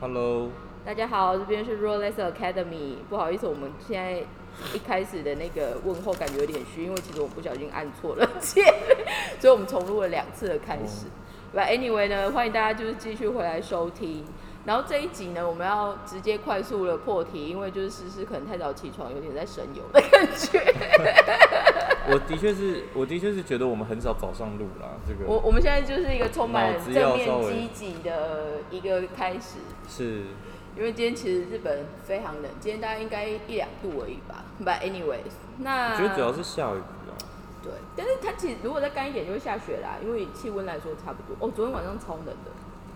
Hello，大家好，这边是 Rolex Academy。不好意思，我们现在一开始的那个问候感觉有点虚，因为其实我不小心按错了键，所以我们重录了两次的开始。But anyway 呢，欢迎大家就是继续回来收听。然后这一集呢，我们要直接快速的破题，因为就是诗诗可能太早起床，有点在神游的感觉。我的确是，我的确是觉得我们很少早上录啦。这个我我们现在就是一个充满正面积极的一个开始。是因为今天其实日本非常冷，今天大概应该一两度而已吧。But anyways，那我觉得主要是下雨啊。对，但是它其实如果再干一点就会下雪啦，因为气温来说差不多。哦，昨天晚上超冷的。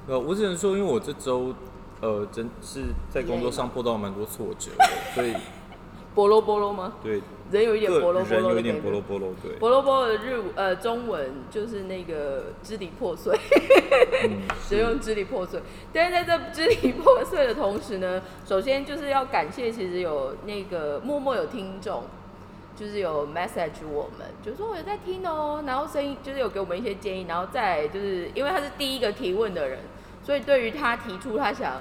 呃，我只能说，因为我这周呃真是在工作上碰到蛮多挫折的，所以 菠萝菠萝吗？对人有一点个波罗波人罗的感觉有一点波罗。波罗，对，菠萝菠萝的日呃中文就是那个支离破碎，嗯，只用支离破碎。但是在这支离破碎的同时呢，首先就是要感谢，其实有那个默默有听众，就是有 message 我们，就说我有在听哦、然后声音就是有给我们一些建议，然后再就是因为他是第一个提问的人，所以对于他提出他想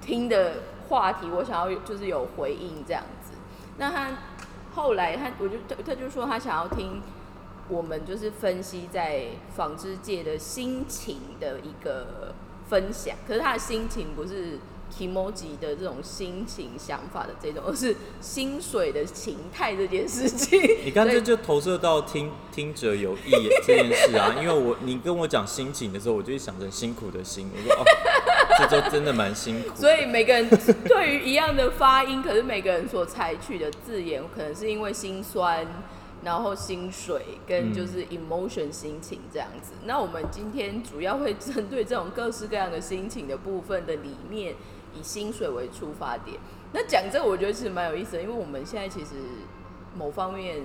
听的话题，我想要就是有回应这样子。那他后来他我就他他就说他想要听我们就是分析在纺织界的心情的一个分享，可是他的心情不是 emoji 的这种心情想法的这种，而是薪水的情态这件事情。你看所以这就投射到听听者有意这件事啊，因为我你跟我讲心情的时候，我就会想成辛苦的辛，我说哦，这就真的蛮辛苦。所以每个人对于一样的发音，可是每个人所采取的字眼，可能是因为心酸，然后薪水跟就是 emotion 心情这样子。那我们今天主要会针对这种各式各样的心情的部分的里面，以薪水为出发点。那讲这个，我觉得其实蛮有意思的，因为我们现在其实某方面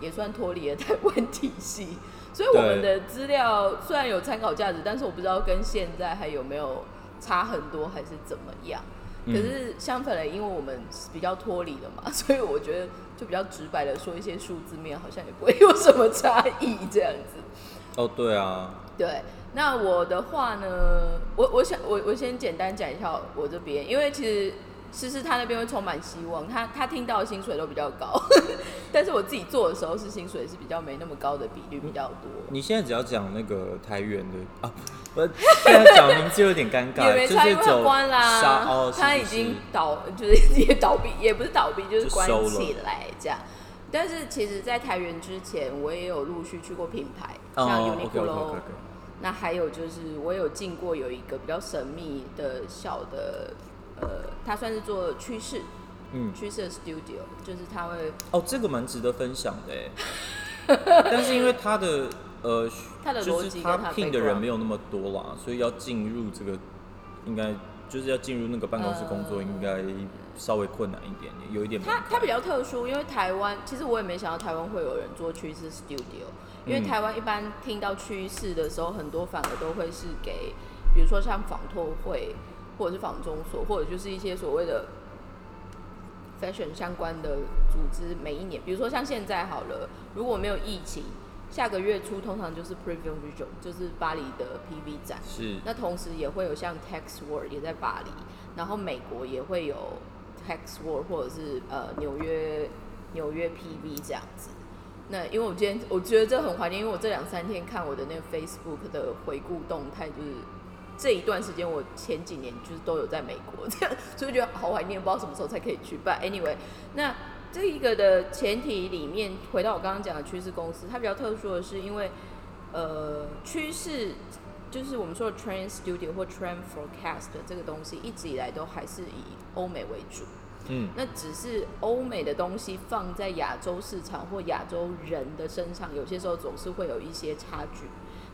也算脱离了 台湾体系，所以我们的资料虽然有参考价值，但是我不知道跟现在还有没有差很多，还是怎么样。可嗯是相反的，因为我们比较脱离了嘛，所以我觉得就比较直白的说一些数字面，好像也不会有什么差异这样子。哦，对啊，对，那我的话呢，我我想我我先简单讲一下我这边，因为其实诗诗他那边会充满希望，他他听到的薪水都比较高，但是我自己做的时候是薪水是比较没那么高的比率比较多。你现在只要讲那个台源的啊，不，现在讲名字有点尴尬，就是走关啦，哦，是他已经倒，就是 也倒闭，也不是倒闭，就是关起来这样。但是其实，在台原之前，我也有陆续去过品牌，像 Uniqlo，、那还有就是我有进过有一个比较神秘的小的，呃，它算是做趋势，嗯，趋势的 studio，就是它会哦，这个蛮值得分享的哎，但是因为他的呃，他的就是逻辑跟他聘的人没有那么多啦，所以要进入这个应该就是要进入那个办公室工作，呃应该稍微困难一点点，有一点门槛。它它比较特殊，因为台湾其实我也没想到台湾会有人做趋势 studio，因为嗯台湾一般听到趋势的时候，很多反而都会是给，比如说像纺托会或者是纺中所，或者就是一些所谓的 fashion 相关的组织，每一年，比如说像现在好了，如果没有疫情，下个月初通常就是 Preview Vision，就是巴黎的 PV 展。是那同时也会有像 Tex World 也在巴黎，然后美国也会有 Tex World 或者是呃纽约纽约 PV 这样子。那因为我今天我觉得这很怀念，因为我这两三天看我的那个 Facebook 的回顾动态，就是这一段时间我前几年就是都有在美国这样，所以觉得好怀念，不知道什么时候才可以去。But anyway，那这一个的前提里面，回到我刚刚讲的趋势公司，它比较特殊的是因为呃趋势就是我们说的 trend studio 或 trend forecast 这个东西，一直以来都还是以欧美为主。嗯那只是欧美的东西放在亚洲市场或亚洲人的身上，有些时候总是会有一些差距。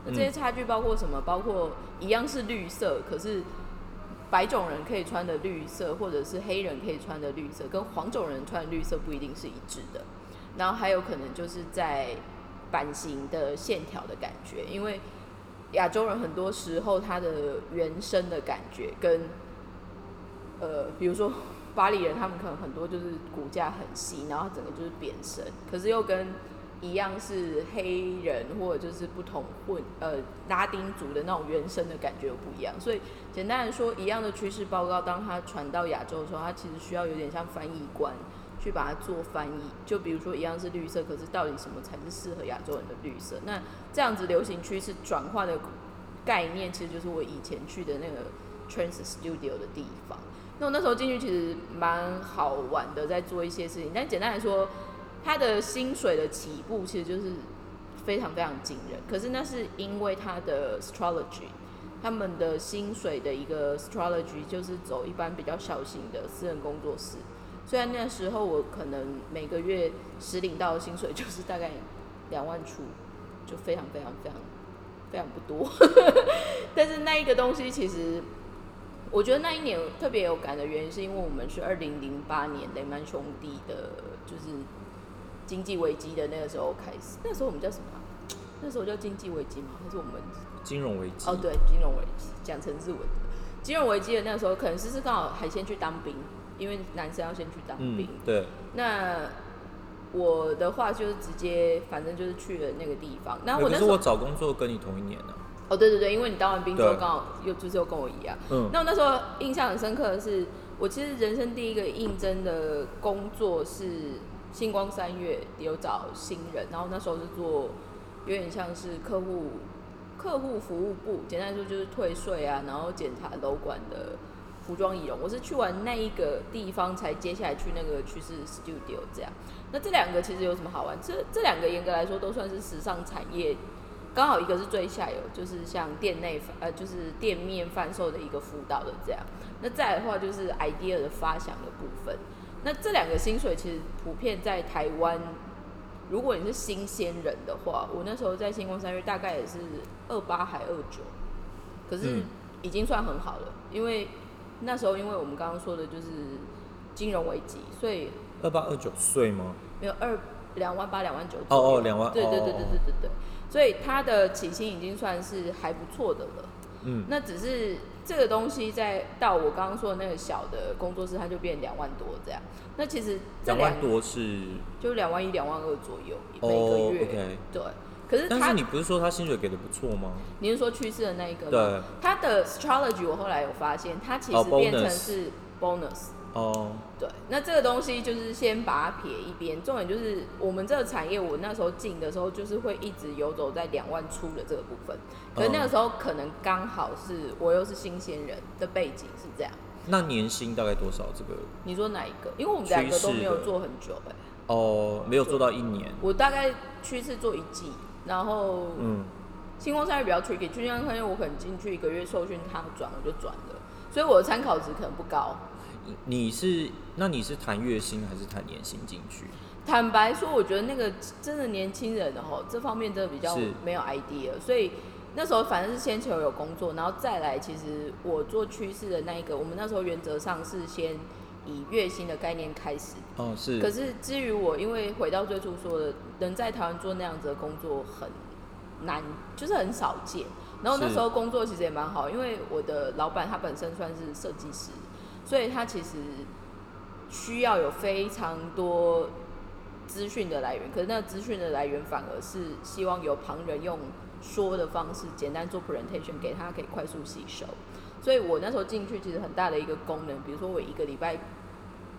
那这些嗯差距包括什么？包括一样是绿色，可是白种人可以穿的绿色，或者是黑人可以穿的绿色，跟黄种人穿的绿色不一定是一致的。然后还有可能就是在版型的线条的感觉，因为亚洲人很多时候他的原生的感觉跟呃，比如说巴黎人，他们可能很多就是骨架很细，然后整个就是扁身，可是又跟一样是黑人或者就是不同混呃拉丁族的那种原生的感觉又不一样，所以简单来说，一样的趋势报告，当它传到亚洲的时候，它其实需要有点像翻译官去把它做翻译。就比如说一样是绿色，可是到底什么才是适合亚洲人的绿色？那这样子流行趋势转化的概念，其实就是我以前去的那个 Trans Studio 的地方。那我那时候进去其实蛮好玩的，在做一些事情。但简单来说，他的薪水的起步其实就是非常非常惊人，可是那是因为他的 astrology，他们的薪水的一个 astrology 就是走一般比较小型的私人工作室。虽然那时候我可能每个月实领到的薪水就是大概两万出，就非常非常非常非常不多，但是那一个东西其实，我觉得那一年特别有感的原因，是因为我们是二零零八年雷曼兄弟的，就是。经济危机的那个时候开始，那时候我们叫什么？那时候叫经济危机吗？还是我们金融危机？哦，对，金融危机，讲成日文。金融危机的那个时候，可能是是刚好还先去当兵，因为男生要先去当兵。对。那我的话就是直接，反正就是去了那个地方。那我那时候我找工作跟你同一年呢。哦，对对对，因为你当完兵之后刚好又就是又跟我一样。嗯。那我那时候印象很深刻的是，我其实人生第一个应征的工作是。星光三月有找新人，然后那时候是做有点像是客户客户服务部，简单说就是退税啊，然后检查楼管的服装仪容。我是去完那一个地方，才接下来去那个趋势 studio 这样。那这两个其实有什么好玩？这这两个严格来说都算是时尚产业，刚好一个是最下游，就是像店内呃就是店面贩售的一个辅导的这样。那再的话就是 idea 的发想的部分。那这两个薪水其实普遍在台湾，如果你是新鲜人的话，我那时候在星光三月大概也是二八还二九，可是已经算很好了，因为那时候因为我们刚刚说的就是金融危机，所以二八二九岁吗？没有二两万八两万九哦哦两万对对对对对对对，所以他的起薪已经算是还不错的了。嗯，那只是这个东西在到我刚刚说的那个小的工作室，它就变两万多这样。那其实两万多是就两万一、两万二左右每个月。对，可是但是你不是说他薪水给的不错吗？你是说去世的那一个？对，他的 strategy 我后来有发现，它其实变成是 bonus。哦，对，那这个东西就是先把它撇一边。重点就是我们这个产业，我那时候进的时候，就是会一直游走在两万出的这个部分。可是那个时候可能刚好是我又是新鲜人的背景是这样。那年薪大概多少？这个你说哪一个？因为我们两个都没有做很久哎。哦，没有做到一年。我大概趋势做一季，然后嗯，星光三月比较 tricky，星光三月我可能进去一个月受训，他转我就转了，所以我的参考值可能不高。你是那你是谈月薪还是谈年薪进去？坦白说，我觉得那个真的年轻人的吼，这方面真的比较没有 idea，所以那时候反正是先求有工作，然后再来。其实我做趋势的那一个，我们那时候原则上是先以月薪的概念开始。哦，是。可是至于我，因为回到最初说的，能在台湾做那样子的工作很难，就是很少见。然后那时候工作其实也蛮好，因为我的老板他本身算是设计师。所以它其实需要有非常多资讯的来源，可是那资讯的来源反而是希望有旁人用说的方式简单做 presentation 给他，可以快速吸收。所以我那时候进去其实很大的一个功能，比如说我一个礼拜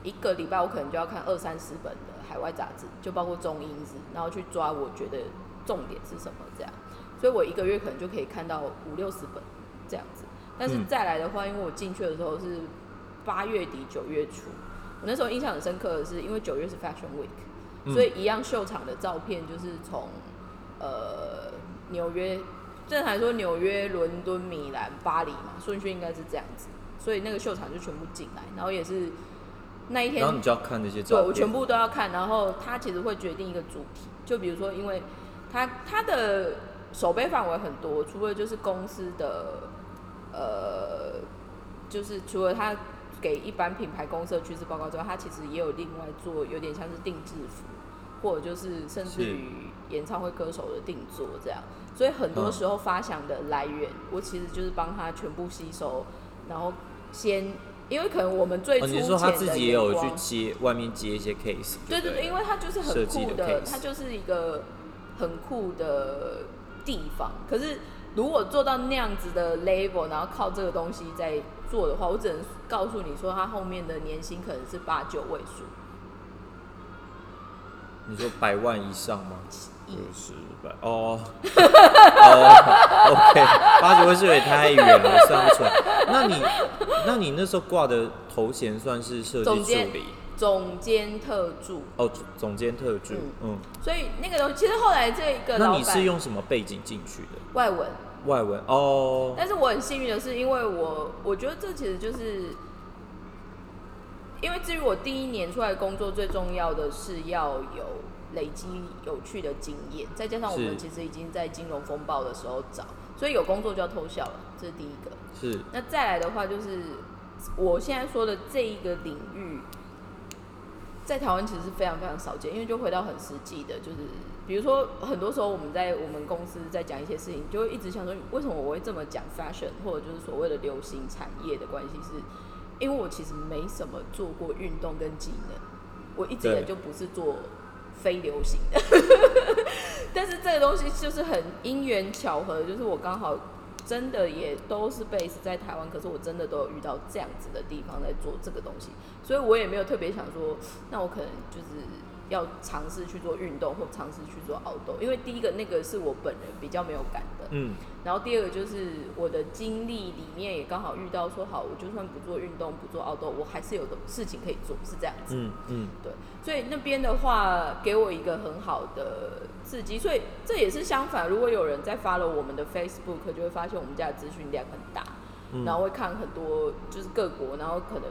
一个礼拜我可能就要看二三十本的海外杂志，就包括中英字，然后去抓我觉得重点是什么这样。所以我一个月可能就可以看到五六十本这样子。但是再来的话，因为我进去的时候是。八月底九月初，我那时候印象很深刻的是，因为九月是 Fashion Week，所以一样秀场的照片就是从呃纽约，正常来说纽约、伦敦、米兰、巴黎嘛，顺序应该是这样子，所以那个秀场就全部进来，然后也是那一天，然后你就要看那些照片，对我全部都要看，然后他其实会决定一个主题，就比如说，因为他他的手背范围很多，除了就是公司的呃，就是除了他。给一般品牌公司的趋势报告之外，他其实也有另外做有点像是定制服，或者就是甚至于演唱会歌手的定做这样。所以很多时候发想的来源，我其实就是帮他全部吸收，然后先因为可能我们最哦，初你是说他自己也有去接外面接一些 case？对对对，因为它就是很酷的它就是一个很酷的地方。可是如果做到那样子的 level，然后靠这个东西在做的话，我只能告诉你说，他后面的年薪可能是八九位数。你说百万以上吗？亿二十百哦 哦，OK，八九位数也太远了，算不出来。那你那你那时候挂的头衔算是设计助理总监特助，哦，总总监特助，嗯。所以那个东西其实后来这个那你是用什么背景进去的？外文，外文哦，但是我很幸运的是，因为我我觉得这其实就是，因为至于我第一年出来工作，最重要的是要有累积有趣的经验，再加上我们其实已经在金融风暴的时候找，所以有工作就要偷笑了，这是第一个。是。那再来的话，就是我现在说的这一个领域，在台湾其实是非常非常少见，因为就回到很实际的，就是比如说很多时候我们在我们公司在讲一些事情，就会一直想说，为什么我会这么讲 fashion 或者就是所谓的流行产业的关系，是因为我其实没什么做过运动跟技能，我一直也就不是做非流行的，但是这个东西就是很因缘巧合，就是我刚好真的也都是 base 在台湾，可是我真的都有遇到这样子的地方在做这个东西，所以我也没有特别想说，那我可能就是要尝试去做运动或尝试去做熬斗，因为第一个那个是我本人比较没有感的，嗯然后第二个就是我的经历里面也刚好遇到说，好，我就算不做运动不做熬斗，我还是有的事情可以做，是这样子。嗯嗯对，所以那边的话给我一个很好的刺激，所以这也是相反。如果有人在发了我们的 Facebook，就会发现我们家的资讯量很大，嗯然后会看很多就是各国，然后可能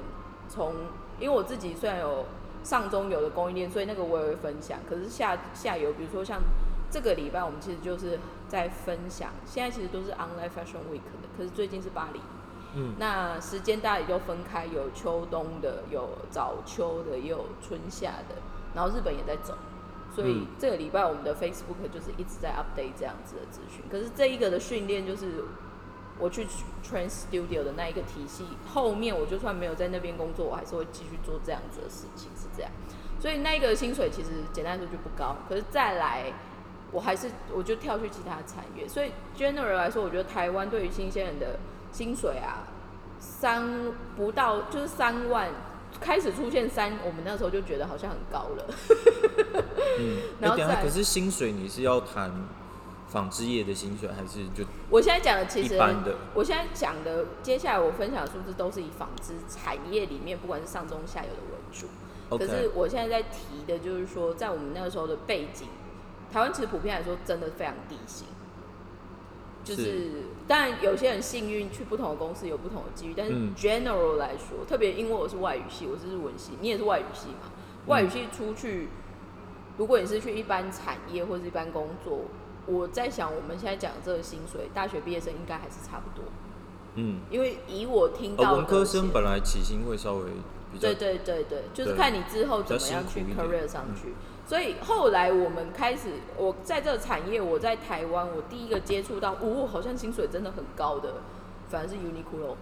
从因为我自己虽然有上中游的供应链，所以那个我也会分享。可是下下游，比如说像这个礼拜，我们其实就是在分享，现在其实都是 Online Fashion Week 的，可是最近是巴黎。嗯那时间大家也都分开，有秋冬的，有早秋的，也有春夏的，然后日本也在走，所以嗯这个礼拜我们的 Facebook 就是一直在 update 这样子的资讯。可是这一个的训练就是我去 Train Studio 的那一个体系，后面我就算没有在那边工作，我还是会继续做这样子的事情，是这样。所以那个薪水其实简单来说就不高，可是再来。我还是我就跳去其他产业，所以 general 来说，我觉得台湾对于新鲜人的薪水啊，三不到就是三万，开始出现三，我们那时候就觉得好像很高了。嗯。然后可是薪水你是要谈纺织业的薪水，还是就我现在讲的其实一般的？我现在讲的，接下来我分享的数字都是以纺织产业里面，不管是上中下游的为主。可是我现在在提的就是说，在我们那个时候的背景，台湾其实普遍来说真的非常低薪。就是是，当然有些人幸运去不同的公司有不同的机遇，但是嗯 general 来说，特别因为我是外语系，我是日文系，你也是外语系嘛，外语系出去，如果你是去一般产业或是一般工作，我在想我们现在讲的这个薪水，大学毕业生应该还是差不多，嗯，因为以我听到呃，文科生本来起薪会稍微比较对对对对，就是看你之后怎么样去 career 上去。所以后来我们开始，我在这个产业，我在台湾，我第一个接触到，哦，好像薪水真的很高的，反而是 Uniqlo。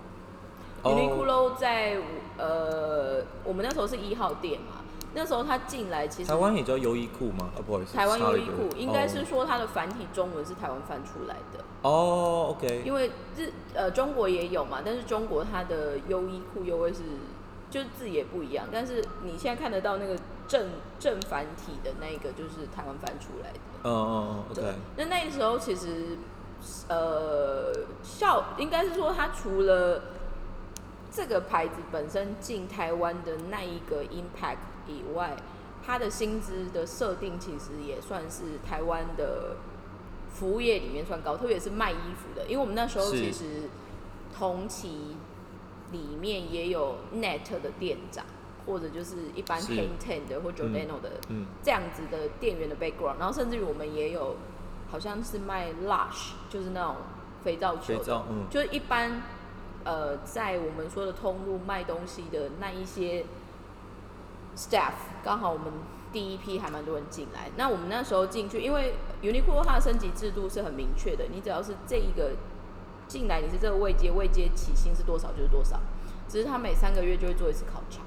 哦。Uniqlo 在呃，我们那时候是一号店嘛，那时候他进来其实台湾也叫优衣库吗？啊，不好意思，台湾优衣库应该是哦说它的繁体中文是台湾翻出来的，哦，OK，因为日呃中国也有嘛，但是中国它的优衣库优惠是就是字也不一样，但是你现在看得到那个正正繁体的那个就是台湾翻出来的。嗯嗯嗯对，OK，，那那时候其实呃效应该是说它除了这个牌子本身进台湾的那一个 impact 以外，他的薪资的设定其实也算是台湾的服务业里面算高，特别是卖衣服的，因为我们那时候其实同期里面也有 Net 的店长，或者就是一般是 Hang Ten 的或 Giordano 的嗯，这样子的店员的 background，然后甚至于我们也有好像是卖 Lush，就是那种肥皂球就是一般呃在我们说的通路卖东西的那一些 staff，刚好我们第一批还蛮多人进来。那我们那时候进去，因为 Uniqlo 它的升级制度是很明确的，你只要是这一个进来，你是这个位阶，位阶起薪是多少就是多少。只是他每三个月就会做一次考察，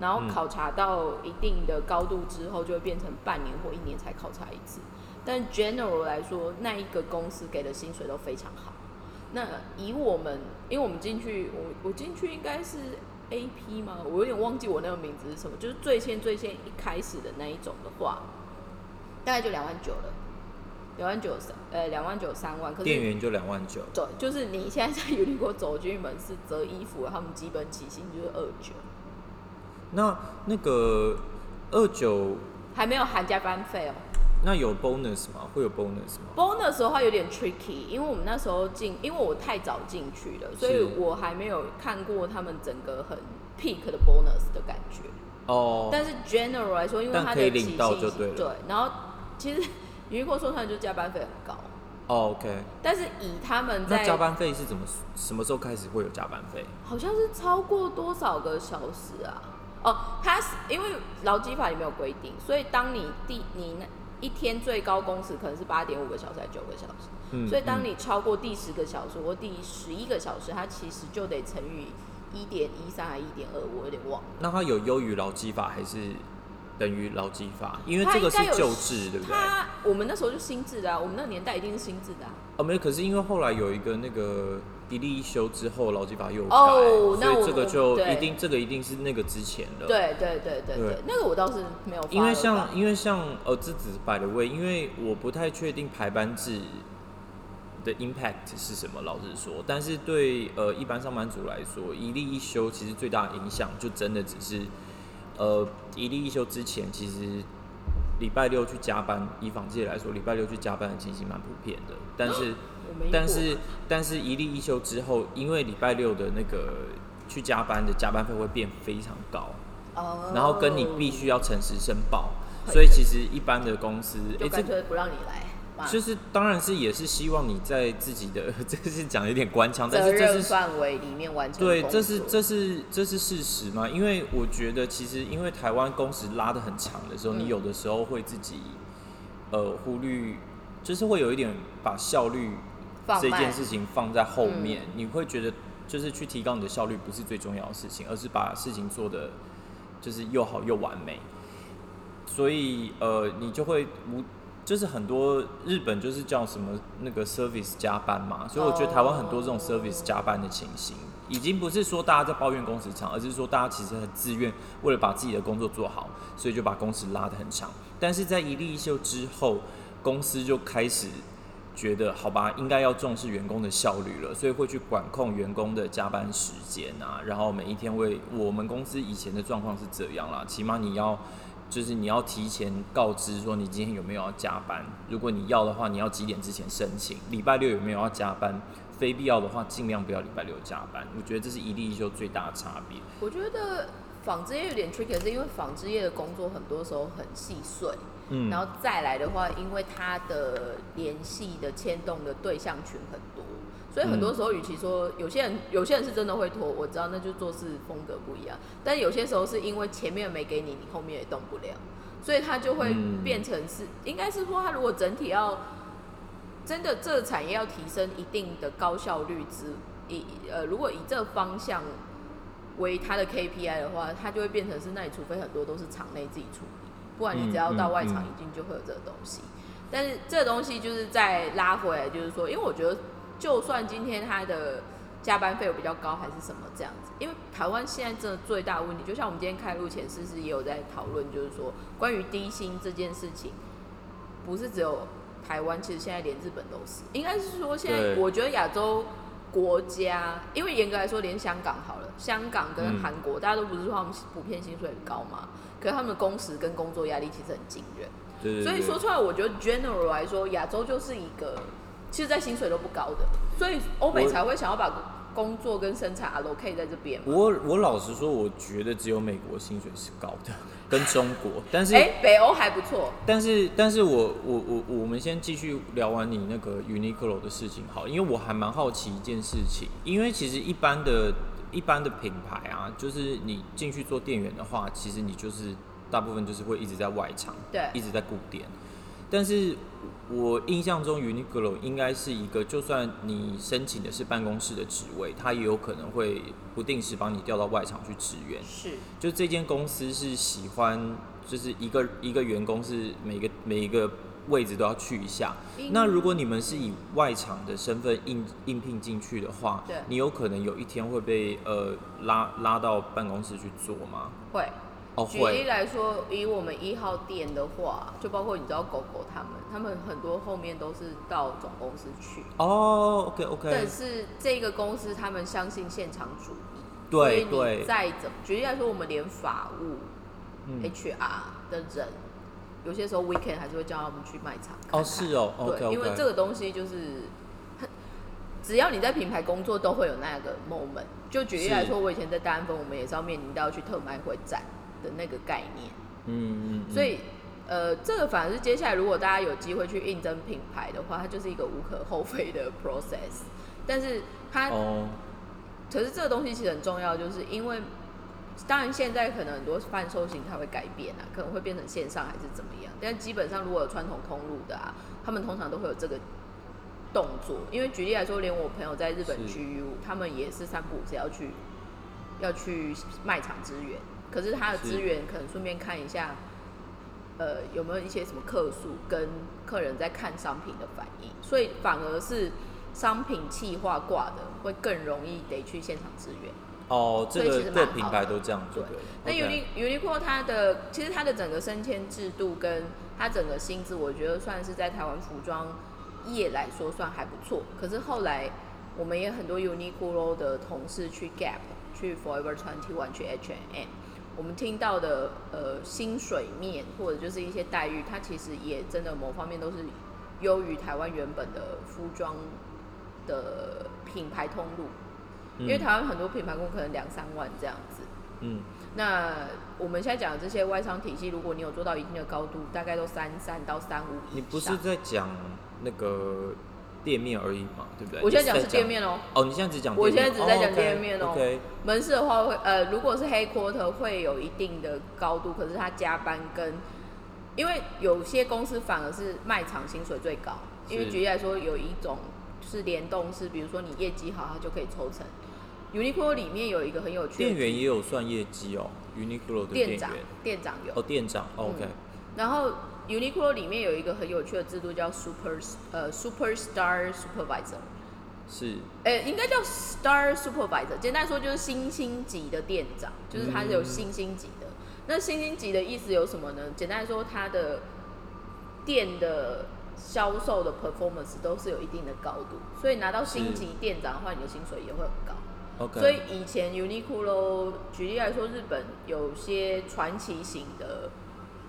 然后嗯考察到一定的高度之后，就会变成半年或一年才考察一次。但 general 来说，那一个公司给的薪水都非常好。那以我们，因为我们进去，我我进去应该是 AP 吗？我有点忘记我那个名字是什么，就是最先最先一开始的那一种的话，大概就两万九了，两万九三，呃，两万九三万。可是店员就两万九，对，就是你现在在 Uniqlo 走进门是折衣服，他们基本起薪就是二九，那那个二九还没有含加班费哦。那有 bonus 吗？会有 bonus 吗？bonus 的话有点 tricky，因为我们那时候进，因为我太早进去了，所以我还没有看过他们整个很 peak 的 bonus 的感觉。哦，但是 general 来说，因为它的起薪到对对，然后其实 Uniqlo 说出来就加班费很高，哦 OK，但是以他们在那加班费是怎么什么时候开始会有加班费？好像是超过多少个小时啊？哦，他是因为劳基法里面有规定，所以当你第你那一天最高工时可能是八点五个小时还是九个小时，嗯所以当嗯你超过第十个小时或第十一个小时，它其实就得乘以一点一三还一点二，我有点忘了。那它有优于劳基法还是等于劳基法？因为这个是旧制，对不对？它我们那时候就新制的啊，我们那个年代一定是新制的啊。哦，没有，可是因为后来有一个那个一例一休之后，劳基法又有改，哦那所以这个就对一定这个一定是那个之前的。，对对对对对对，那个我倒是没有 follow 到。因为像因为像呃，这只是 by the way，因为我不太确定排班制的 impact 是什么，老实说，但是对呃一般上班族来说，一例一休其实最大的影响就真的只是呃一例一休之前，其实礼拜六去加班，以纺界来说，礼拜六去加班的情形蛮普遍的，但是。但是但是一例一休之后，因为礼拜六的那个去加班的加班费会变非常高，哦，然后跟你必须要诚实申报，所以其实一般的公司，就诶这干脆不让你来，就是当然是也是希望你在自己的 这是讲有点官腔，但是这是范围里面完成对，这是这是这是事实嘛？因为我觉得其实因为台湾工时拉的很长的时候，嗯。你有的时候会自己呃忽略，就是会有一点把效率这件事情放在后面，嗯你会觉得就是去提高你的效率不是最重要的事情，而是把事情做的就是又好又完美。所以呃，你就会无就是很多日本就是叫什么那个 service 加班嘛，所以我觉得台湾很多这种 service 加班的情形，已经不是说大家在抱怨工时长，而是说大家其实很自愿，为了把自己的工作做好，所以就把工时拉得很长。但是在一例一休之后，公司就开始觉得好吧，应该要重视员工的效率了，所以会去管控员工的加班时间啊，然后每一天为我们公司以前的状况是这样啦，起码你要就是你要提前告知说你今天有没有要加班，如果你要的话，你要几点之前申请，礼拜六有没有要加班，非必要的话尽量不要礼拜六加班，我觉得这是一例一休最大的差别。我觉得纺织业有点 tricky，是因为纺织业的工作很多时候很细碎，嗯，然后再来的话，因为他的联系的牵动的对象群很多，所以很多时候，与其说有些人有些人是真的会拖，我知道那就做事风格不一样，但有些时候是因为前面没给你，你后面也动不了，所以它就会嗯变成是，应该是说它如果整体要真的这个产业要提升一定的高效率之以呃，如果以这个方向为它的 KPI 的话，它就会变成是，那你除非很多都是厂内自己处理，不然你只要到外场一定就会有这个东西。但是这个东西就是再拉回来，就是说，因为我觉得，就算今天他的加班费有比较高，还是什么这样子，因为台湾现在真的最大的问题，就像我们今天开录前，是不是也有在讨论，就是说关于低薪这件事情，不是只有台湾，其实现在连日本都是，应该是说现在我觉得亚洲国家，因为严格来说，连香港好了，香港跟嗯。韩国，大家都不是说他们普遍薪水很高嘛，可是他们的工时跟工作压力其实很惊人。对对对所以说出来，我觉得 general 来说，亚洲就是一个，其实在薪水都不高的，所以欧美才会想要把工作跟生产 allocate 在这边。我我老实说，我觉得只有美国薪水是高的，跟中国，但是哎、北欧还不错，但是，但是我我我我们先继续聊完你那个 Uniqlo 的事情好，因为我还蛮好奇一件事情，因为其实一般的一般的品牌啊，就是你进去做店员的话，其实你就是大部分就是会一直在外场，对一直在顾店。但是我印象中 Uniqlo 应该是一个，就算你申请的是办公室的职位，它也有可能会不定时帮你调到外场去支援。是，就这间公司是喜欢，就是一个一个员工是每个每一个位置都要去一下。那如果你们是以外场的身份应应聘进去的话，对你有可能有一天会被呃拉拉到办公室去做吗？会。哦，举例。来说，以我们一号店的话，就包括你知道狗狗他们，他们很多后面都是到总公司去。哦，OK OK。但是这个公司他们相信现场主义，对所以对你再怎么举例来说，我们连法务、嗯 HR 的人，有些时候 weekend 还是会叫他们去卖场看看。哦，是哦对。因为这个东西就是，只要你在品牌工作，都会有那个 moment。就举例来说，我以前在大安分，我们也是要面临到去特卖会展的那个概念。嗯嗯嗯。所以，呃，这个反而是接下来如果大家有机会去应征品牌的话，它就是一个无可厚非的 process。但是它，哦，可是这个东西其实很重要，就是因为，当然现在可能很多贩售型它会改变啊，可能会变成线上还是怎么样。但基本上如果有传统通路的啊，他们通常都会有这个动作。因为举例来说，连我朋友在日本是 GU，他们也是三不五时要去要去卖场支援，可是他的是资源可能顺便看一下，呃，有没有一些什么客诉跟客人在看商品的反应，所以反而是商品企划挂的会更容易得去现场支援。哦，这个各品牌都这样做对。那 Uni Uniqlo 它的其实它的整个升迁制度跟它整个薪资，我觉得算是在台湾服装业来说算还不错。可是后来我们也很多 Uniqlo 的同事去 Gap、去 Forever Twenty One、去 H&M，我们听到的呃薪水面或者就是一些待遇，它其实也真的某方面都是优于台湾原本的服装的品牌通路。因为嗯台湾很多品牌工可能两三万这样子，嗯，那我们现在讲的这些外商体系，如果你有做到一定的高度，大概都三三到三五。你不是在讲那个店面而已嘛，对不对？我现在讲你是店面哦、哦，你现在只讲店我面，现在只在讲哦店面哦。门市的话会呃，如果是黑 quarter 会有一定的高度，可是它加班跟，因为有些公司反而是卖场薪水最高，因为是。举例来说有一种是联动是，比如说你业绩好，它就可以抽成。Uniqlo 里面有一个很有趣的店员也有算业绩哦，Uniqlo 的店长，店长有。哦，店长哦，OK，嗯然后 Uniqlo 里面有一个很有趣的制度叫 Super 呃 Superstar Supervisor，是。呃应该叫 Star Supervisor，简单说就是星星级的店长，就是他是有星星级的。那星星级的意思有什么呢？简单来说，他的店的销售的 performance 都是有一定的高度，所以拿到星级店长的话，你的薪水也会很高。OK，所以以前 Uniqlo 举例来说，日本有些传奇型的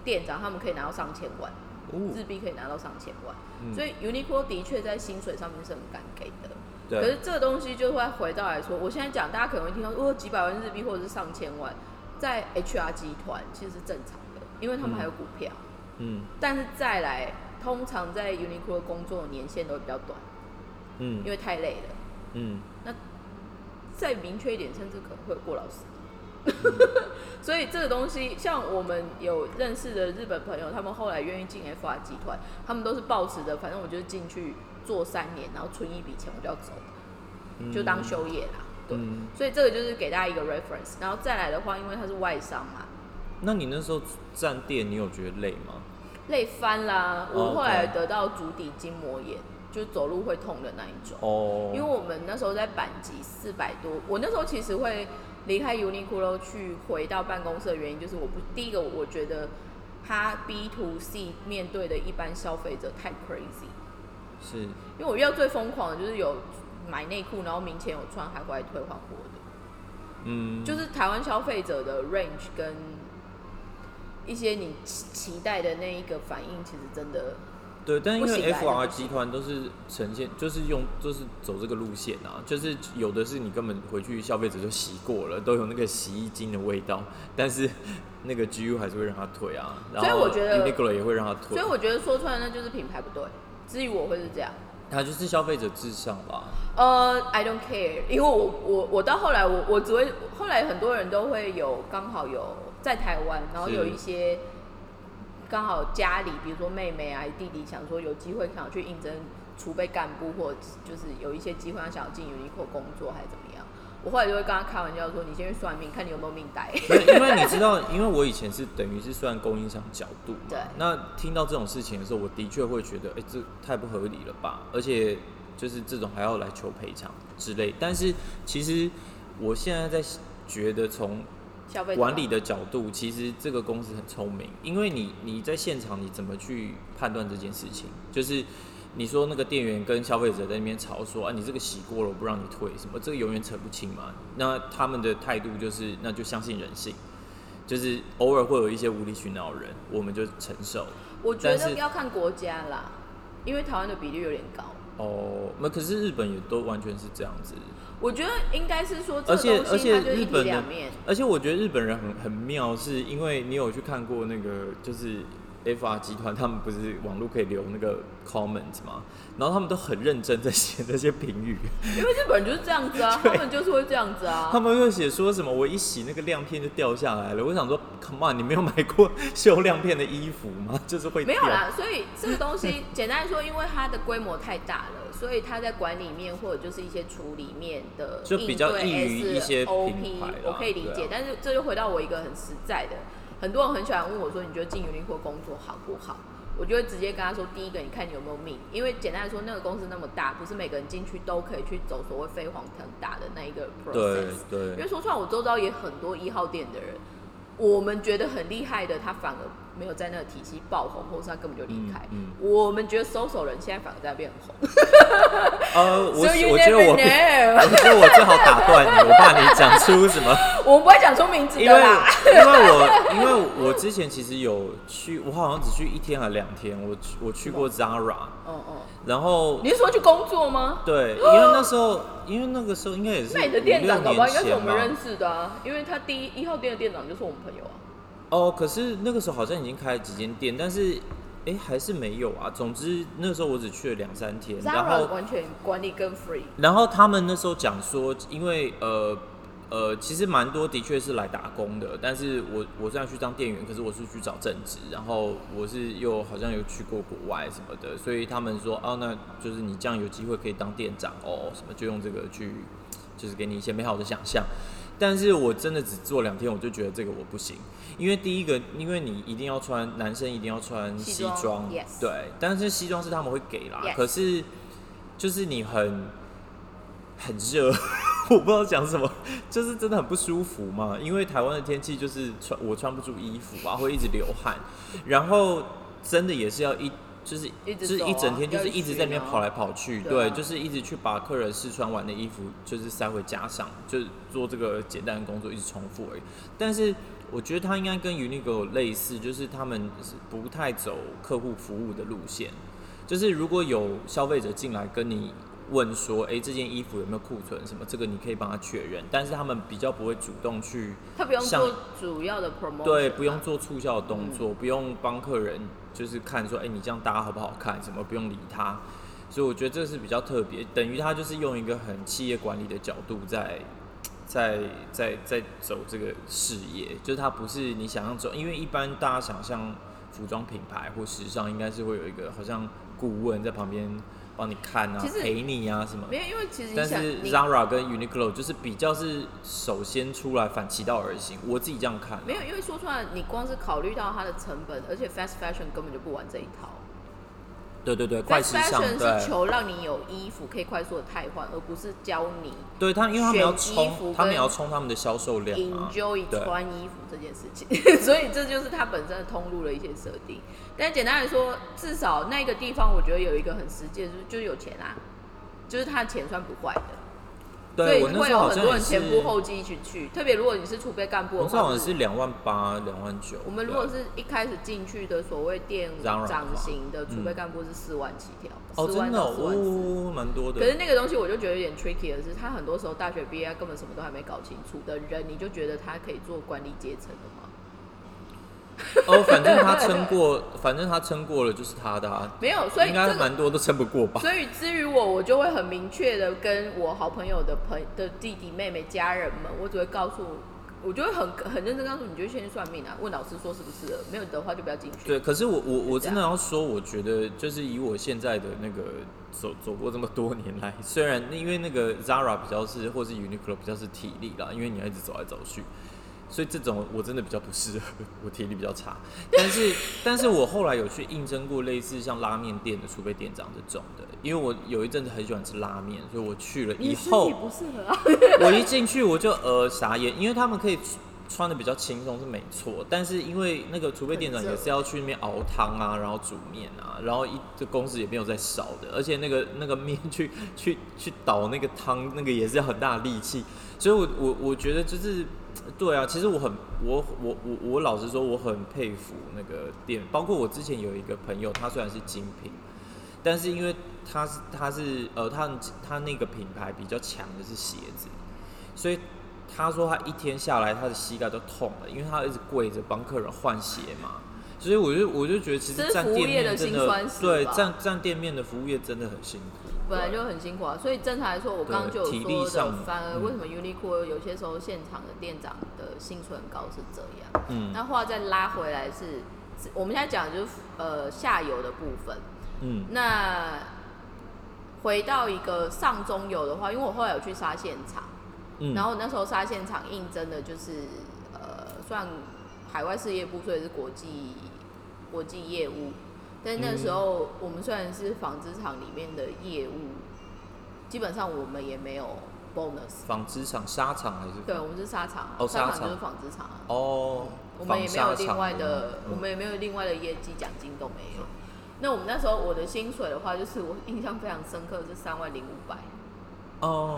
店长，他们可以拿到上千万，日哦，币可以拿到上千万。嗯所以 Uniqlo 的确在薪水上面是很敢给的。可是，这个东西就会回到来说，我现在讲，大家可能会听到哦几百万日币或者是上千万，在 HR 集团其实是正常的，因为他们还有股票。嗯但是再来，通常在 Uniqlo 工作的年限都会比较短，嗯因为太累了。嗯，再明确一点，甚至可能会有过劳死。所以这个东西，像我们有认识的日本朋友，他们后来愿意进 FR 集团，他们都是抱持着，反正我就是进去做三年，然后存一笔钱我就要走就当休业啦。对，嗯所以这个就是给大家一个 reference。然后再来的话，因为他是外商嘛，那你那时候站店，你有觉得累吗？累翻啦。哦我后来得到足底筋膜炎，就走路会痛的那一种。哦，因为我们那时候在板级四百多，我那时候其实会离开 Uniqlo 去回到办公室的原因，就是我不第一个我觉得他 B to C 面对的一般消费者太 crazy，是。因为我遇到最疯狂的就是有买内裤，然后明前有穿还回来退换货的，嗯，就是台湾消费者的 range 跟一些你期期待的那一个反应，其实真的对，但因为 FR 集团都是呈现，就是用，就是走这个路线啊，就是有的是你根本回去消费者就洗过了，都有那个洗衣精的味道，但是那个 GU 还是会让它退啊，然后所以我觉得 Uniqlo 也会让它退所以，我觉得说出来那就是品牌不对。至于我会是这样。它就是消费者至上吧。呃、i don't care，因为我我我到后来我我只会后来很多人都会有刚好有在台湾，然后有一些刚好家里，比如说妹妹啊、弟弟，想说有机会想要去应征储备干部，或就是有一些机会他想要进 Uniqlo 工作，还是怎么样？我后来就会跟他开玩笑说：“你先去算命，看你有没有命带。因为你知道，因为我以前是等于是算供应商角度嘛，对那听到这种事情的时候，我的确会觉得，哎、这太不合理了吧？而且就是这种还要来求赔偿之类。但是其实我现在在觉得，从消费管理的角度，其实这个公司很聪明，因为你你在现场你怎么去判断这件事情？就是你说那个店员跟消费者在那边吵说啊，你这个洗过了，我不让你退，什么这个永远扯不清嘛。那他们的态度就是，那就相信人性，就是偶尔会有一些无理取闹的人，我们就承受。我觉得要看国家啦，因为台湾的比例有点高。哦，那可是日本也都完全是这样子，我觉得应该是说这而且而且日本的。而且我觉得日本人很很妙，是因为你有去看过那个就是 FR 集团，他们不是网络可以留那个 comment 吗，然后他们都很认真在写那些评语，因为日本人就是这样子啊，他们就是会这样子啊。他们会写说什么我一洗那个亮片就掉下来了，我想说 come on，你没有买过修亮片的衣服吗？就是会。没有啦，所以这个东西简单来说，因为它的规模太大了，所以它在管理面或者就是一些处理面的就比较易于一些我可以理解。啊但是这就回到我一个很实在的，很多人很喜欢问我说，你觉得进 Uniqlo 工作好不好？我就会直接跟他说，第一个，你看你有没有命，因为简单来说，那个公司那么大，不是每个人进去都可以去走所谓飞黄腾达的那一个 process。对因为，说实话，我周遭也很多一号店的人，我们觉得很厉害的，他反而没有在那个体系爆红，或是他根本就离开。嗯我们觉得搜索人现在反而在变红，呃，我 So 我觉得我 我觉得我最好打断你，我怕你讲出什么。我们不会讲出名字因为的啦。因为我因为我之前其实有去，我好像只去一天还两天，我去我去过 Zara，哦哦，然后你是说去工作吗？对，因为那时候因为那个时候应该也是那你的店长搞不好应该是我。们认识的啊，因为他第一一号店的店长就是我们朋友啊。哦，可是那个时候好像已经开了几间店，但是哎还是没有啊。总之那时候我只去了两三天，然后完全管理更 free，然后他们那时候讲说，因为呃呃，其实蛮多的确是来打工的，但是我我虽然去当店员，可是我是去找正职，然后我是又好像有去过国外什么的，所以他们说哦，那就是你这样有机会可以当店长哦，什么就用这个去，就是给你一些美好的想象。但是我真的只做两天，我就觉得这个我不行，因为第一个，因为你一定要穿，男生一定要穿西装西装，对，但是西装是他们会给啦。可是就是你很很热，我不知道讲什么，就是真的很不舒服嘛。因为台湾的天气就是穿我穿不住衣服啊，会一直流汗，然后真的也是要一就是一直就是一整天就是一直在那边跑来跑去，对就是一直去把客人试穿完的衣服就是塞回家上，就是做这个简单的工作一直重复而已。但是我觉得他应该跟 Uniqlo 类似，就是他们是不太走客户服务的路线。就是如果有消费者进来跟你问说，哎，这件衣服有没有库存什么，这个你可以帮他确认，但是他们比较不会主动去他不用做主要的 promotion，对，不啊用做促销的动作，不用帮客人就是看说，哎、你这样搭好不好看，什么不用理他。所以我觉得这是比较特别，等于他就是用一个很企业管理的角度在在在在走这个事业，就是他不是你想象中，因为一般大家想象服装品牌或时尚应该是会有一个好像顾问在旁边帮你看啊陪你啊什么。没有，因为其实你但是想 Zara 跟 Uniqlo 就是比较是首先出来反其道而行，我自己这样看啊。没有，因为说出来，你光是考虑到它的成本，而且 fast fashion 根本就不玩这一套。对对对，快时尚是，求让你有衣服可以快速的汰换，而不是教你对他，因为他们要冲，他们也要冲他们的销售量啊。enjoy 穿衣服这件事情，所以这就是它本身的通路的一些设定。但简单来说，至少那个地方我觉得有一个很实际的，就是就是有钱啊，就是他的钱算不坏的，所对以会有很多人前赴后继一起去。特别如果你是储备干部的话，我那时候好像是两万八、两万九。我们如果是一开始进去的所谓店长型的储备嗯干部是四万起跳，哦，四、万到四万蛮多的。可是那个东西我就觉得有点 tricky 的是，他很多时候大学毕业根本什么都还没搞清楚的人，你就觉得他可以做管理阶层的吗？哦，反正他撑过，反正他撑过了就是他的啊，没有，所以应该蛮多都撑不过吧？所以至于我，我就会很明确的跟我好朋友的朋的弟弟妹妹家人们，我只会告诉我就会很很认真告诉，你就先去算命啊，问老师说是不是，没有的话就不要进去。对，可是我我我真的要说，我觉得就是以我现在的那个走走过这么多年来，虽然因为那个 Zara 比较是或是 Uniqlo 比较是体力啦，因为你要一直走来走去，所以这种我真的比较不适合，我体力比较差。但是但是我后来有去应征过类似像拉面店的储备店长这种的，因为我有一阵子很喜欢吃拉面，所以我去了以后体，不适合啊。我一进去我就呃傻眼，因为他们可以穿的比较轻松是没错，但是因为那个储备店长也是要去那边熬汤啊，然后煮面啊，然后一这工时也没有在少的，而且那个那个面去去去倒那个汤，那个也是要很大的力气，所以我我我觉得就是。对啊，其实我很我我我我老实说，我很佩服那个店，包括我之前有一个朋友，他虽然是精品，但是因为他是他是呃他他那个品牌比较强的是鞋子，所以他说他一天下来他的膝盖都痛了，因为他一直跪着帮客人换鞋嘛。所以我就我就觉得其实站店面真的对站站店面的服务业真的很辛苦，本来就很辛苦啊，所以正常来说，我刚刚就有说的上，反而嗯为什么 Uniqlo 有些时候现场的店长的薪水很高是这样。嗯那话再拉回来是，是我们现在讲的就是呃下游的部分。嗯那回到一个上中游的话，因为我后来有去杀现场，嗯，然后那时候杀现场应征的就是呃算海外事业部，所以是国际国际业务。但那时候我们虽然是纺织厂里面的业务，基本上我们也没有 bonus。纺织厂、纱厂还是对，我们是纱厂啊，哦纱厂就是纺织厂啊。哦，我们也没有另外的，嗯我们也没有另外的业绩奖金都没有。那我们那时候我的薪水的话，就是我印象非常深刻是三万零五百，哦，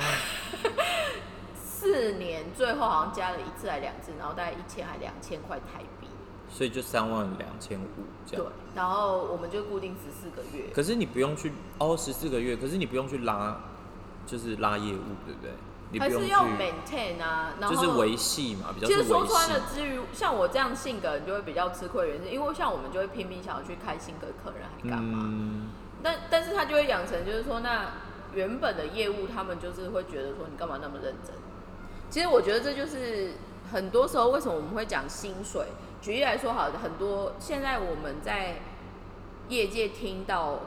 四年最后好像加了一次还两次，然后大概一千还两千块台币。所以就三万两千五这样对样。，然后我们就固定十四个月。可是你不用去哦，十四个月，可是你不用去拉，就是拉业务，对不对？你不用去，还是要 maintain 啊，然后就是维系嘛，比较维系实说穿了。，至于像我这样性格，你就会比较吃亏，原因是因为像我们就会拼命想要去开心给客人，还干嘛？嗯，但但是他就会养成，就是说，那原本的业务，他们就是会觉得说，你干嘛那么认真？其实我觉得这就是很多时候为什么我们会讲薪水。举例来说，好，很多现在我们在业界听到，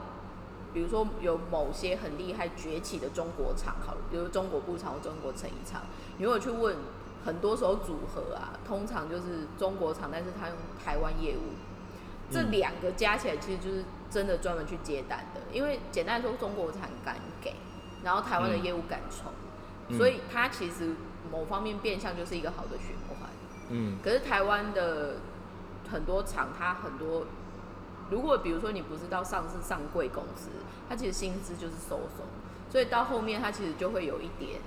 比如说有某些很厉害崛起的中国厂，好了，比如中国布厂或中国成衣厂，你如果去问，很多时候组合啊，通常就是中国厂，但是他用台湾业务，这嗯两个加起来其实就是真的专门去接单的。因为简单来说，中国厂敢给，然后台湾的嗯业务敢冲，嗯所以它其实某方面变相就是一个好的循环。嗯可是台湾的很多厂，它很多，如果比如说你不是到上市上柜公司，它其实薪资就是收松，所以到后面它其实就会有一点，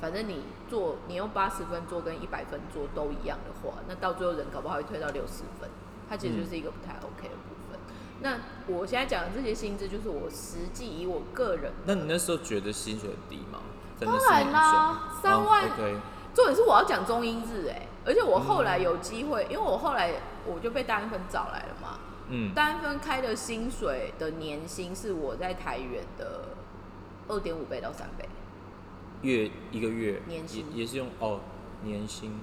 反正你做你用八十分做跟一百分做都一样的话，那到最后人搞不好会推到六十分，它其实就是一个不太 OK 的部分。那我现在讲的这些薪资，就是我实际以我个人，那你那时候觉得薪水很低吗？当然啦三万重点是我要讲中英日哎、而且我后来有机会，因为我后来我就被单分找来了嘛，嗯，单分开的薪水的年薪是我在台元的二点五倍到三倍，月一个月。年薪。也也是用哦年薪。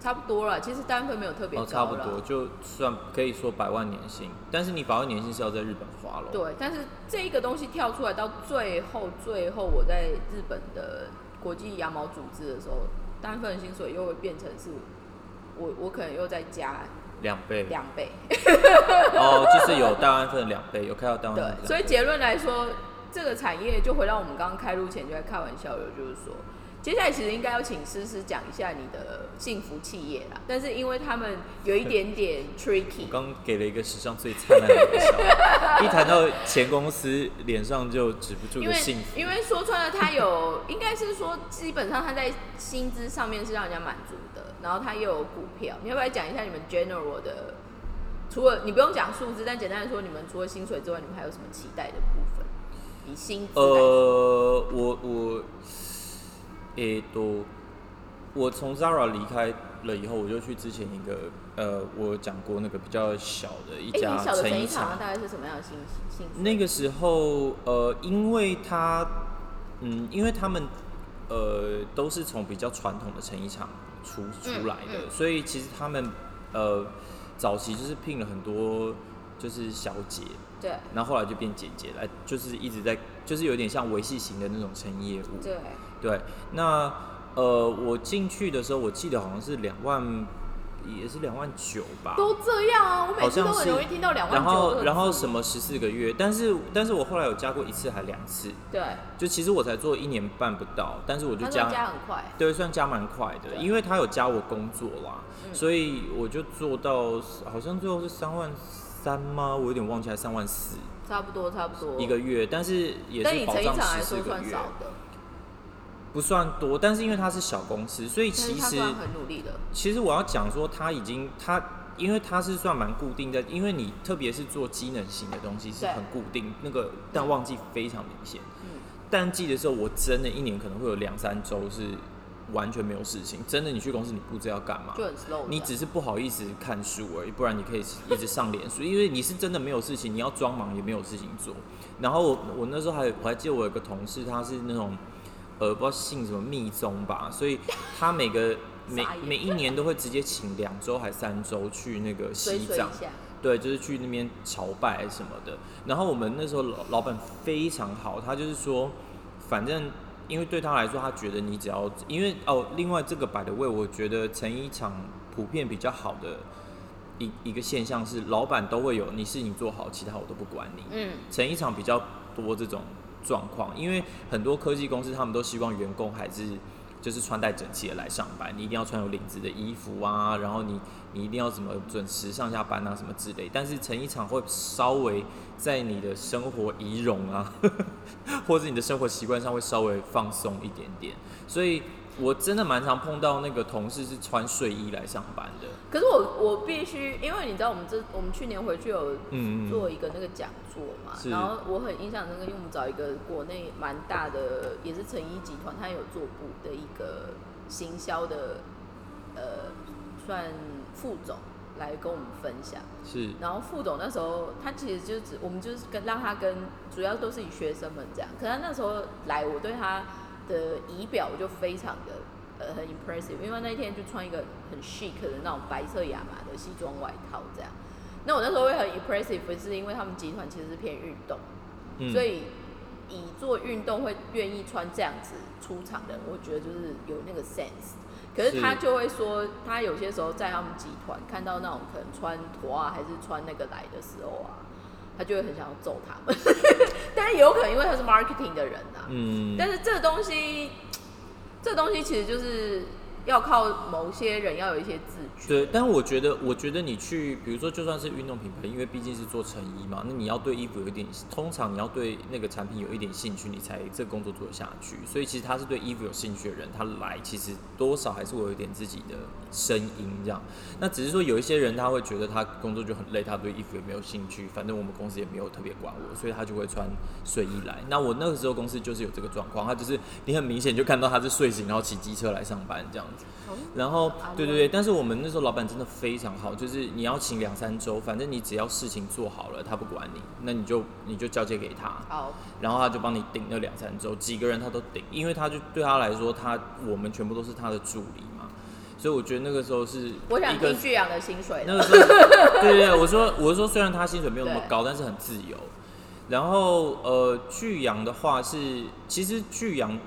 差不多了。其实单分没有特别差不多，就算可以说百万年薪，但是你百万年薪是要在日本花了。对，但是这一个东西跳出来到最后，最后我在日本的国际羊毛组织的时候，单份的薪水又会变成是我我可能又再加两倍两倍。哦，就是有大安分的两倍，有开到大安分的两倍对，所以结论来说，这个产业就回到我们刚刚开录前就在开玩笑的，就是说，接下来其实应该要请诗诗讲一下你的幸福企业啦。但是因为他们有一点点 tricky，我刚给了一个史上最灿烂的微笑，一谈到前公司，脸上就止不住的幸福。因为说穿了，他有 应该是说，基本上他在薪资上面是让人家满足的，然后他又有股票。你要不要讲一下你们 general 的？除了你不用讲数字，但简单的说，你们除了薪水之外，你们还有什么期待的部分？以薪资，呃，我我，诶、都，我从 Zara 离开了以后，我就去之前一个呃，我讲过那个比较小的一哎、家成衣厂大概是什么样的？那个时候，呃，因为他，嗯，因为他们呃都是从比较传统的成衣厂出出来的，嗯所以其实他们呃早期就是聘了很多就是小姐，对然后后来就变姐姐来，就是一直在就是有点像维系型的那种成衣业务。对，对，那呃我进去的时候，我记得好像是两万，也是两万九吧。都这样啊，我每次都很容易听到两万然九后然后什么十四个月，但是但是我后来有加过一次还两次，对，就其实我才做一年半不到，但是我就加加很快，对，算加蛮快的，因为他有加我工作啦，嗯所以我就做到好像最后是三万三吗？我有点忘记，还三万四差不多差不多一个月，但是也是保障十四个月说算少，的，不算多，但是因为它是小公司，所以其实很努力的，其实我要讲说，它已经它，因为它是算蛮固定的，因为你特别是做机能型的东西是很固定，那个淡旺季非常明显。嗯，淡季的时候，我真的一年可能会有两三周是完全没有事情，真的你去公司你不知道要干嘛，就很 slow。你只是不好意思看书而已，不然你可以一直上脸书，因为你是真的没有事情，你要装忙也没有事情做。然后我我那时候还我还记得我有个同事，他是那种呃不知道姓什么密宗吧，所以他每个 每每一年都会直接请两周还三周去那个西藏，对，就是去那边朝拜什么的。然后我们那时候老老板非常好，他就是说，反正因为对他来说，他觉得你只要因为哦，另外这个摆的位，我觉得成衣厂普遍比较好的一一个现象是，老板都会有你事情做好，其他我都不管你。嗯，成衣厂比较多这种状况，因为很多科技公司他们都希望员工还是就是穿戴整齐的来上班，你一定要穿有领子的衣服啊，然后你你一定要怎么准时上下班啊什么之类。但是成衣厂会稍微在你的生活仪容啊，或者你的生活习惯上会稍微放松一点点，所以我真的蛮常碰到那个同事是穿睡衣来上班的。可是我我必须，因为你知道我们这我们去年回去有做一个那个讲座嘛，是然后我很印象深刻，因为我们找一个国内蛮大的，也是成衣集团，它有做部的一个行销的呃算副总来跟我们分享。是然后副总那时候他其实就只我们就是跟让他跟主要都是以学生们这样，可他那时候来，我对他的仪表我就非常的呃很 impressive，因为那一天就穿一个很 chic 的那种白色亚麻的西装外套这样。那我那时候会很 impressive，是因为他们集团其实是偏运动，嗯所以以做运动会愿意穿这样子出场的人，我觉得就是有那个 sense。可是他就会说，他有些时候在他们集团看到那种可能穿拖啊，还是穿那个来的时候啊，他就会很想要揍他们。有可能因为他是 marketing 的人啊，嗯，但是这个东西，这个东西其实就是要靠某些人要有一些自觉。对，但我觉得，我觉得你去，比如说，就算是运动品牌，因为毕竟是做成衣嘛，那你要对衣服有一点，通常你要对那个产品有一点兴趣，你才这个工作做得下去。所以其实他是对衣服有兴趣的人，他来其实多少还是会有一点自己的声音这样。那只是说有一些人他会觉得他工作就很累，他对衣服也没有兴趣，反正我们公司也没有特别管我，所以他就会穿睡衣来。那我那个时候公司就是有这个状况，他就是你很明显就看到他是睡醒然后骑机车来上班这样子。然后啊对对对，但是我们那时候老板真的非常好，就是你要请两三周，反正你只要事情做好了，他不管你，那你就你就交接给他，好，然后他就帮你顶那两三周，几个人他都顶，因为他就对他来说，他我们全部都是他的助理嘛，所以我觉得那个时候是我想听巨阳的薪水那。个时候，对对对，我说我说虽然他薪水没有那么高，但是很自由。然后呃，巨阳的话是，其实巨阳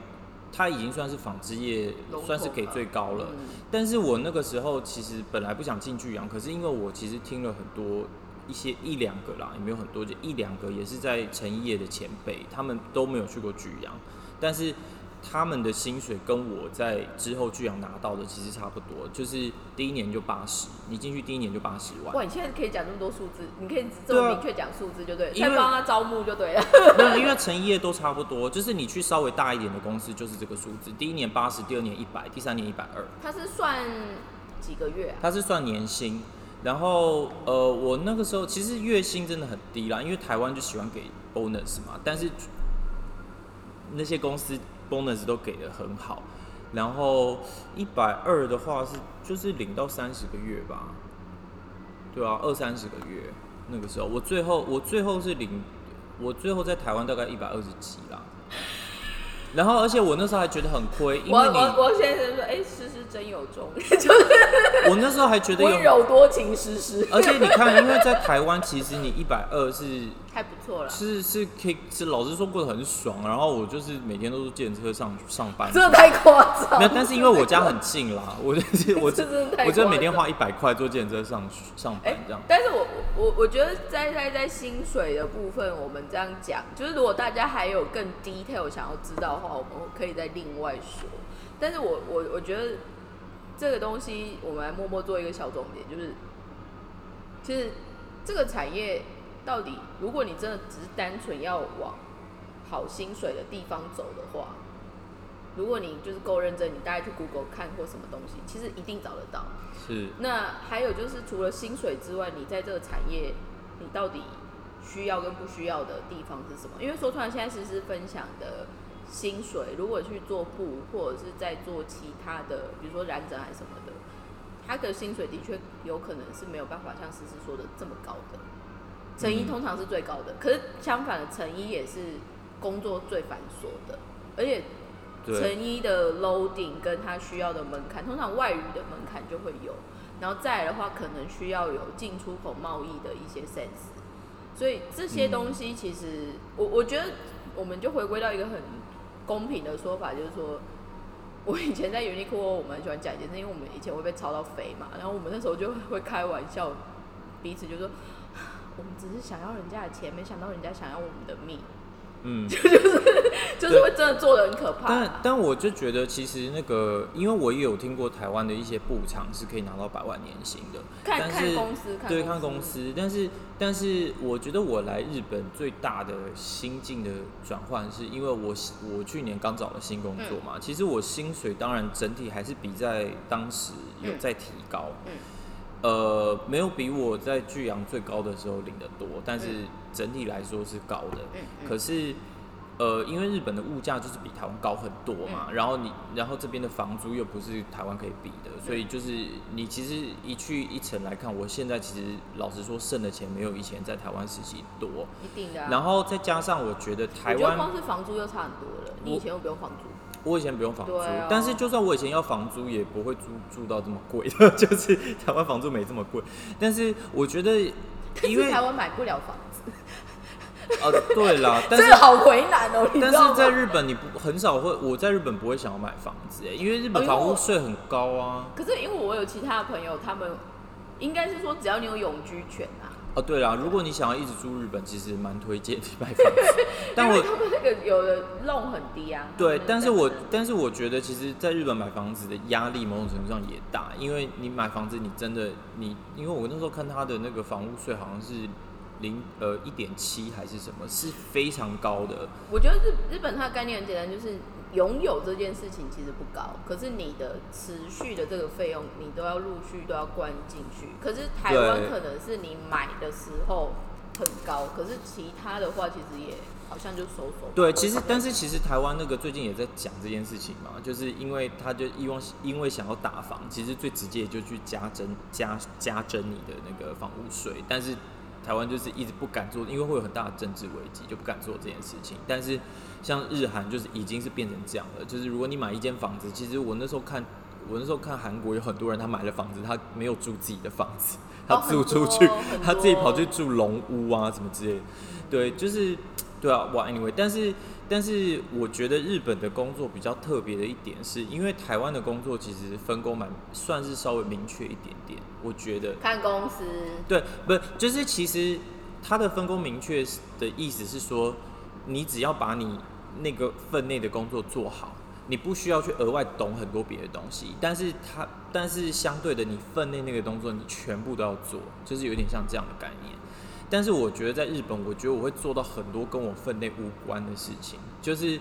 它已经算是纺织业算是给最高了。嗯但是我那个时候其实本来不想进巨阳，可是因为我其实听了很多一些一两个啦，也没有很多，就一两个也是在成衣业的前辈，他们都没有去过巨阳，但是他们的薪水跟我在之后巨阳拿到的其实差不多，就是第一年就八十，你进去第一年就八十万。哇，你现在可以讲这么多数字，你可以这么明确讲数字就对再帮他招募就对了。没有，因为成衣业都差不多，就是你去稍微大一点的公司就是这个数字，第一年八十，第二年一百，第三年一百二。他是算几个月啊？它是算年薪，然后呃，我那个时候其实月薪真的很低啦，因为台湾就喜欢给 bonus 嘛，但是那些公司 bonus 都给的很好，然后一百二的话是就是领到三十个月吧，对啊，二三十个月那个时候，我最后我最后是领，我最后在台湾大概一百二十几啦。然后而且我那时候还觉得很亏，因我为你我我现在是说，哎、诗诗真有种，就是我那时候还觉得温有，柔多情诗诗，而且你看，因为在台湾，其实你一百二是还不错了。是是可以是老实说过得很爽，然后我就是每天都是电车上上班，这太夸张。没有，但是因为我家很近啦，我就是 我这真的太我就每天花一百块坐电车上上哎、班这样。但是我我我觉得在在在薪水的部分，我们这样讲，就是如果大家还有更 detail 想要知道的话，我们可以再另外说。但是我我我觉得这个东西，我们来默默做一个小总结，就是其实这个产业到底，如果你真的只是单纯要往好薪水的地方走的话，如果你就是够认真，你大概去 Google 看或什么东西，其实一定找得到。是，那还有就是，除了薪水之外，你在这个产业，你到底需要跟不需要的地方是什么？因为说出来，现在实施分享的薪水，如果去做布或者是在做其他的，比如说染整还是什么的，他的薪水的确有可能是没有办法像思思说的这么高的。成衣嗯。通常是最高的，可是相反的，成衣也是工作最繁琐的，而且，成衣的 loading 跟它需要的门槛，通常外语的门槛就会有，然后再来的话，可能需要有进出口贸易的一些 sense，所以这些东西其实、我我觉得我们就回归到一个很公平的说法，就是说。我以前在 Uniqlo，我们很喜欢讲一件事，因为我们以前会被抄到肥嘛，然后我们那时候就会开玩笑，彼此就说，我们只是想要人家的钱，没想到人家想要我们的命，嗯。就是就是会真的做的很可怕但。但我就觉得，其实那个，因为我也有听过台湾的一些布厂是可以拿到百万年薪的，看但是看公司，看对，看公司。但是，但是我觉得我来日本最大的心境的转换，是因为我我去年刚找了新工作嗯嘛。其实我薪水当然整体还是比在当时有嗯在提高，嗯呃，没有比我在巨阳最高的时候领的多，但是嗯整体来说是高的。嗯嗯可是，呃，因为日本的物价就是比台湾高很多嘛，嗯然后你，然后这边的房租又不是台湾可以比的，所嗯以就是你其实一去一层来看，我现在其实老实说剩的钱没有以前在台湾实习多，一定的、啊。然后再加上我觉得台湾，光是房租就差很多了，你以前又不用房租，我以前不用房租，但是就算我以前要房租，也不会租住到这么贵的，就是台湾房租没这么贵，但是我觉得因为台湾买不了房子，呃对啦，但是好为难哦，但？是在日本，你不很少会，我在日本不会想要买房子，哎，因为日本房屋税很高啊。可是因为我有其他的朋友，他们应该是说只要你有永居权啊，哦，对啦，如果你想要一直住日本，其实蛮推荐你买房子。但我他们那个有的 loan 很低啊。对，但是我但是我觉得，其实在日本买房子的压力某种程度上也大，因为你买房子，你真的你，因为我那时候看他的那个房屋税好像是零呃一点七还是什么，是非常高的。我觉得日日本它的概念很简单，就是拥有这件事情其实不高，可是你的持续的这个费用，你都要陆续都要关进去。可是台湾可能是你买的时候很高，可是其他的话其实也好像就收收。对，其实但是其实台湾那个最近也在讲这件事情嘛，就是因为他就希望因为想要打房，其实最直接就去加征加加征你的那个房屋税，但是台湾就是一直不敢做，因为会有很大的政治危机，就不敢做这件事情。但是像日韩就是已经是变成这样了，就是如果你买一间房子，其实我那时候看我那时候看韩国有很多人他买了房子，他没有住自己的房子，他哦租出去，他自己跑去住龙屋啊什么之类的。对，就是对啊，哇，anyway，但是但是我觉得日本的工作比较特别的一点是，因为台湾的工作其实分工蛮算是稍微明确一点点，我觉得看公司，对，不是就是其实它的分工明确的意思是说，你只要把你那个分内的工作做好。你不需要去额外懂很多别的东西，但是它，但是相对的，你分内那个动作你全部都要做，就是有点像这样的概念。但是我觉得在日本，我觉得我会做到很多跟我分内无关的事情，就是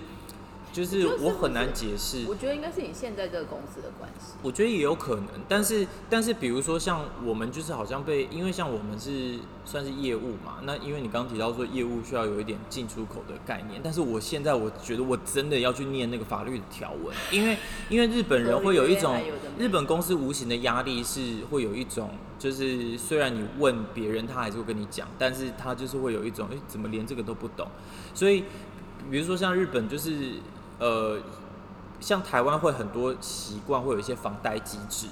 就是我很难解释。我觉得应该是你现在这个公司的关系。我觉得也有可能，但是但是比如说像我们就是好像被，因为像我们是算是业务嘛，那因为你刚刚提到说业务需要有一点进出口的概念，但是我现在我觉得我真的要去念那个法律的条文，因为因为日本人会有一种日本公司无形的压力是会有一种，就是虽然你问别人他还是会跟你讲，但是他就是会有一种，诶，怎么连这个都不懂？所以比如说像日本就是呃，像台湾会很多习惯会有一些防呆机制，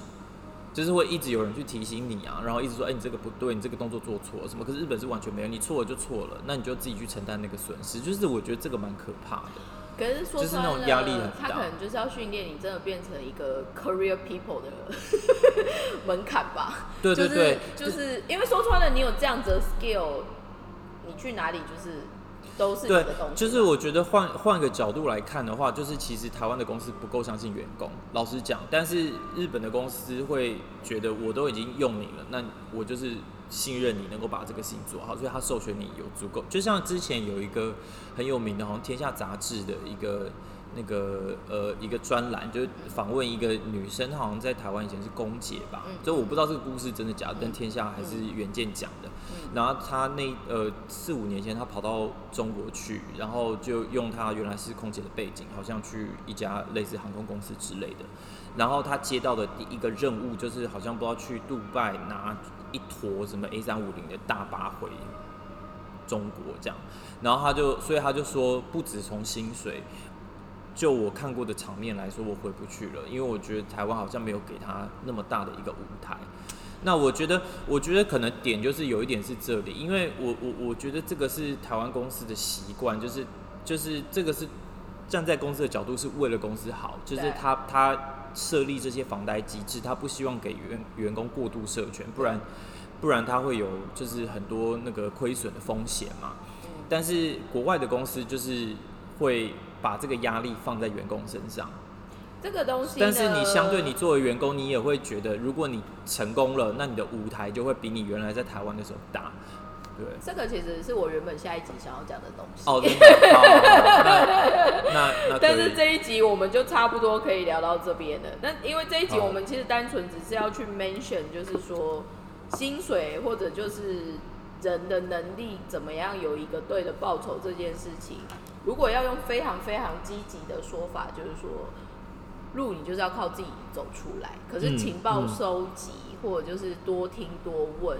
就是会一直有人去提醒你啊，然后一直说，哎、你这个不对，你这个动作做错了什么。可是日本是完全没有，你错了就错了，那你就自己去承担那个损失。就是我觉得这个蛮可怕的。可是说就是那种压力很大他可能就是要训练你真的变成一个 career people 的 门槛吧。对对对，就是就是因为说穿了，你有这样子的 skill，你去哪里就是都是对就是我觉得换换个角度来看的话，就是其实台湾的公司不够相信员工，老实讲，但是日本的公司会觉得我都已经用你了，那我就是信任你能够把这个事情做好，所以他授权你有足够。就像之前有一个很有名的，好像《天下》杂志的一个那个呃一个专栏，就是访问一个女生，她好像在台湾以前是空姐吧，嗯就我不知道这个故事真的假的，但《天下》还是原件讲的。然后她那呃四五年前，她跑到中国去，然后就用她原来是空姐的背景，好像去一家类似航空公司之类的。然后她接到的第一个任务就是好像不知道去杜拜拿一坨什么 A 三五零的大巴回中国这样，然后她就所以她就说，不止从薪水，就我看过的场面来说，我回不去了，因为我觉得台湾好像没有给他那么大的一个舞台。那我觉得，我觉得可能点就是有一点是这里，因为我我我觉得这个是台湾公司的习惯，就是就是这个是站在公司的角度是为了公司好，就是他他设立这些房贷机制，他不希望给员员工过度授权，不然不然他会有就是很多那个亏损的风险嘛。嗯但是国外的公司就是会把这个压力放在员工身上，这个东西，但是你相对你作为员工，你也会觉得，如果你成功了，那你的舞台就会比你原来在台湾的时候大。对，这个其实是我原本下一集想要讲的东西。哦，真的，好好好那那那 但是，这一集我们就差不多可以聊到这边了。那因为这一集我们其实单纯只是要去 mention，就是说薪水或者就是人的能力怎么样有一个对的报酬这件事情。如果要用非常非常积极的说法，就是说路你就是要靠自己走出来。可是情报收集、或者就是多听多问，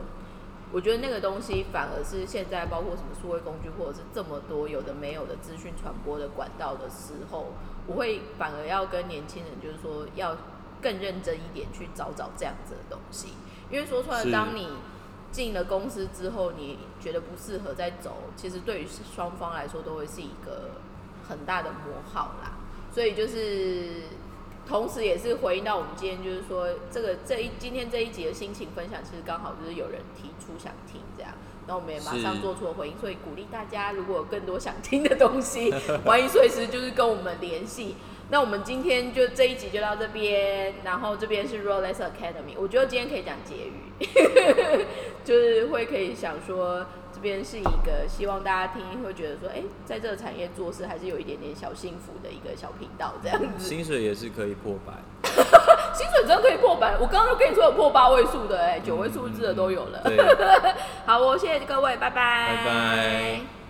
我觉得那个东西反而是现在包括什么数位工具，或者是这么多有的没有的资讯传播的管道的时候，我会反而要跟年轻人就是说要更认真一点去找找这样子的东西，因为说出来，当你进了公司之后，你觉得不适合再走，其实对于双方来说都会是一个很大的磨耗啦。所以就是，同时也是回应到我们今天就是说，这个这一今天这一集的心情分享，其实刚好就是有人提出想听这样，然后我们也马上做出了回应，所以鼓励大家如果有更多想听的东西，欢迎随时就是跟我们联系。那我们今天就这一集就到这边，然后这边是 Rolex Academy，我觉得今天可以讲结语，就是会可以想说，这边是一个希望大家听会觉得说，哎、在这个产业做事还是有一点点小幸福的一个小频道这样子。薪水也是可以破百，薪水真的可以破百，我刚刚都跟你说有破八位数的、哎，九位数字的都有了。对，好，我谢谢各位，拜拜，拜拜。